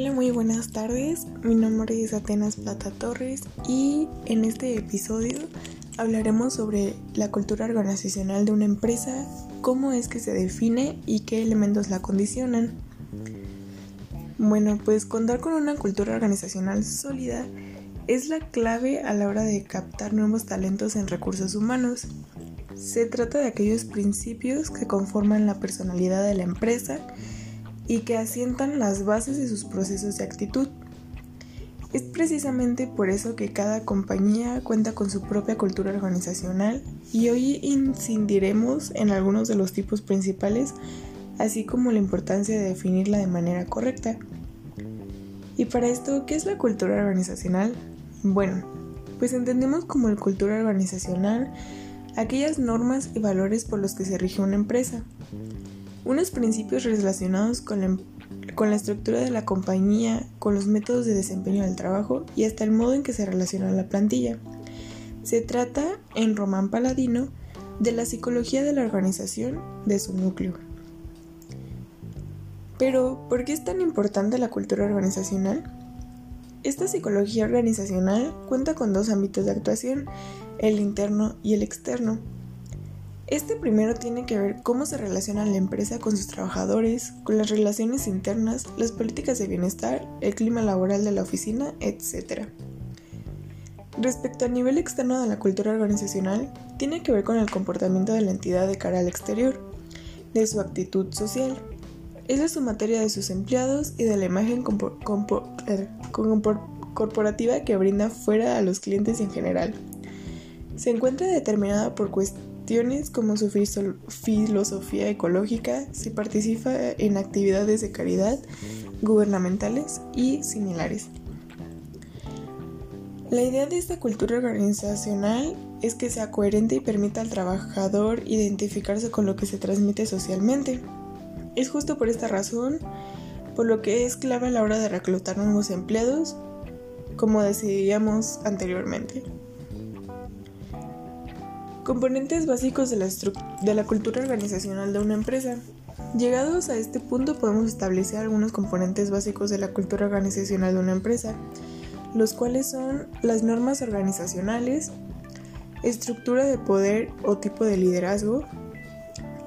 Hola, muy buenas tardes. Mi nombre es Atenas Plata Torres y en este episodio hablaremos sobre la cultura organizacional de una empresa, cómo es que se define y qué elementos la condicionan. Bueno, pues contar con una cultura organizacional sólida es la clave a la hora de captar nuevos talentos en recursos humanos. Se trata de aquellos principios que conforman la personalidad de la empresa y que asientan las bases de sus procesos de actitud. Es precisamente por eso que cada compañía cuenta con su propia cultura organizacional y hoy incidiremos en algunos de los tipos principales, así como la importancia de definirla de manera correcta. Y para esto, ¿qué es la cultura organizacional? Bueno, pues entendemos como la cultura organizacional aquellas normas y valores por los que se rige una empresa unos principios relacionados con la, em, con la, estructura de la compañía, con los métodos de desempeño del trabajo y hasta el modo en que se relaciona la plantilla. Se trata, en Román Paladino, de la psicología de la organización de su núcleo. Pero, ¿por qué es tan importante la cultura organizacional? Esta psicología organizacional cuenta con dos ámbitos de actuación, el interno y el externo. Este primero tiene que ver cómo se relaciona la empresa con sus trabajadores, con las relaciones internas, las políticas de bienestar, el clima laboral de la oficina, etc. Respecto al nivel externo de la cultura organizacional, tiene que ver con el comportamiento de la entidad de cara al exterior, de su actitud social. Es de su materia de sus empleados y de la imagen eh, corporativa que brinda fuera a los clientes en general. Se encuentra determinada por cuestiones como su filosofía ecológica, si participa en actividades de caridad, gubernamentales y similares. La idea de esta cultura organizacional es que sea coherente y permita al trabajador identificarse con lo que se transmite socialmente. Es justo por esta razón por lo que es clave a la hora de reclutar nuevos empleados, como decidíamos anteriormente. Componentes básicos de la, cultura organizacional de una empresa. Llegados a este punto podemos establecer algunos componentes básicos de la cultura organizacional de una empresa, los cuales son las normas organizacionales, estructura de poder o tipo de liderazgo,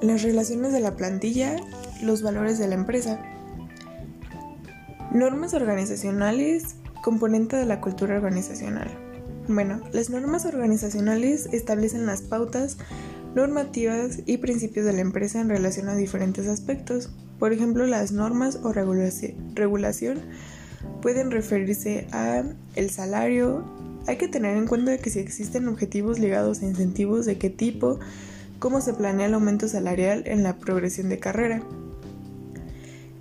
las relaciones de la plantilla, los valores de la empresa. Normas organizacionales, componente de la cultura organizacional. Bueno, las normas organizacionales establecen las pautas, normativas y principios de la empresa en relación a diferentes aspectos. Por ejemplo, las normas o regulación pueden referirse a el salario. Hay que tener en cuenta que si existen objetivos ligados a incentivos de qué tipo, cómo se planea el aumento salarial en la progresión de carrera.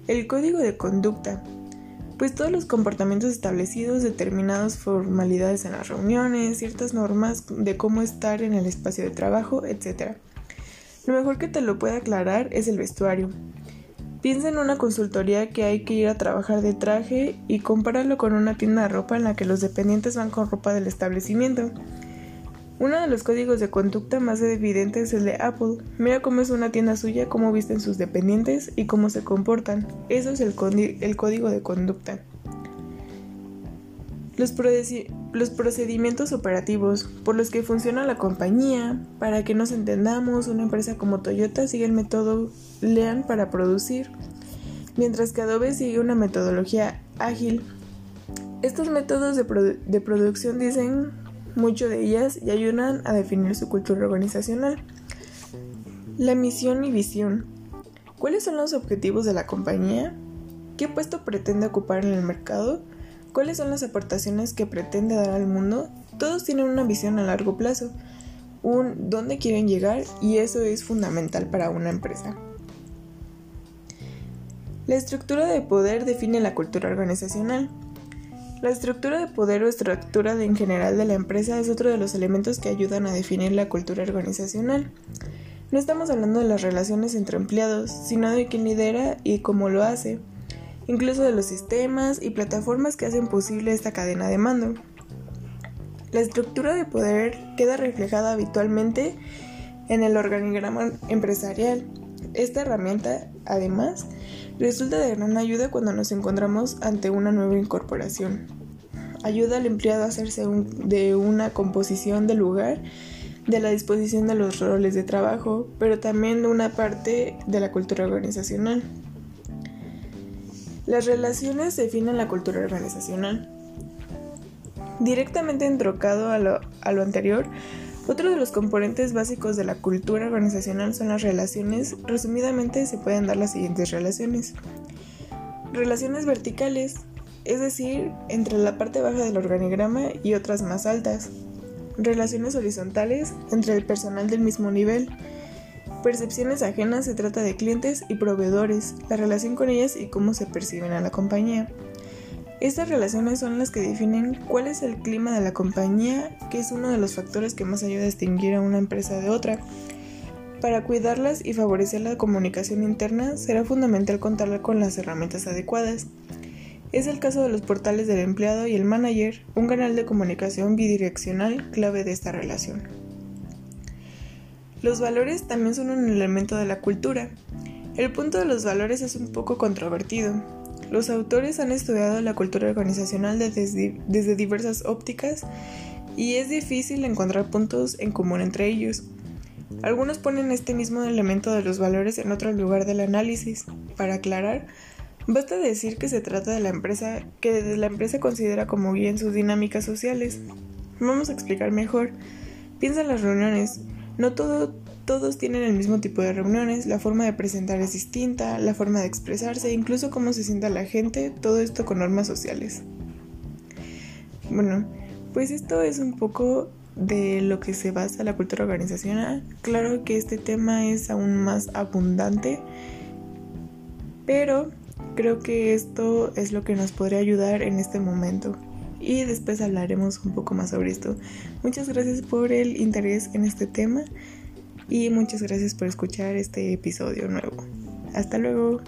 El código de conducta pues todos los comportamientos establecidos, determinadas formalidades en las reuniones, ciertas normas de cómo estar en el espacio de trabajo, etc. Lo mejor que te lo puede aclarar es el vestuario. Piensa en una consultoría que hay que ir a trabajar de traje y compáralo con una tienda de ropa en la que los dependientes van con ropa del establecimiento. Uno de los códigos de conducta más evidentes es el de Apple. Mira cómo es una tienda suya, cómo visten sus dependientes y cómo se comportan. Eso es el, código de conducta. Los, los, procedimientos operativos por los que funciona la compañía, para que nos entendamos, una empresa como Toyota sigue el método Lean para producir, mientras que Adobe sigue una metodología ágil. Estos métodos de, de producción dicen mucho de ellas y ayudan a definir su cultura organizacional. La misión y visión. ¿Cuáles son los objetivos de la compañía? ¿Qué puesto pretende ocupar en el mercado? ¿Cuáles son las aportaciones que pretende dar al mundo? Todos tienen una visión a largo plazo, un dónde quieren llegar y eso es fundamental para una empresa. La estructura de poder define la cultura organizacional. La estructura de poder o estructura en general de la empresa es otro de los elementos que ayudan a definir la cultura organizacional. No estamos hablando de las relaciones entre empleados, sino de quién lidera y cómo lo hace, incluso de los sistemas y plataformas que hacen posible esta cadena de mando. La estructura de poder queda reflejada habitualmente en el organigrama empresarial. Esta herramienta, además, Resulta de gran ayuda cuando nos encontramos ante una nueva incorporación. Ayuda al empleado a hacerse de una composición del lugar, de la disposición de los roles de trabajo, pero también de una parte de la cultura organizacional. Las relaciones definen la cultura organizacional. Directamente entrocado a lo, a lo anterior, otro de los componentes básicos de la cultura organizacional son las relaciones. Resumidamente se pueden dar las siguientes relaciones. Relaciones verticales, es decir, entre la parte baja del organigrama y otras más altas. Relaciones horizontales, entre el personal del mismo nivel. Percepciones ajenas se trata de clientes y proveedores, la relación con ellas y cómo se perciben a la compañía. Estas relaciones son las que definen cuál es el clima de la compañía, que es uno de los factores que más ayuda a distinguir a una empresa de otra. Para cuidarlas y favorecer la comunicación interna será fundamental contar con las herramientas adecuadas. Es el caso de los portales del empleado y el manager, un canal de comunicación bidireccional clave de esta relación. Los valores también son un elemento de la cultura. El punto de los valores es un poco controvertido. Los autores han estudiado la cultura organizacional desde, diversas ópticas y es difícil encontrar puntos en común entre ellos. Algunos ponen este mismo elemento de los valores en otro lugar del análisis. Para aclarar, basta decir que se trata de la empresa que la empresa considera como bien sus dinámicas sociales. Vamos a explicar mejor. Piensa en las reuniones. No todos tienen el mismo tipo de reuniones, la forma de presentar es distinta, la forma de expresarse, incluso cómo se sienta la gente, todo esto con normas sociales. Bueno, pues esto es un poco de lo que se basa la cultura organizacional. Claro que este tema es aún más abundante, pero creo que esto es lo que nos podría ayudar en este momento y después hablaremos un poco más sobre esto. Muchas gracias por el interés en este tema y muchas gracias por escuchar este episodio nuevo. Hasta luego.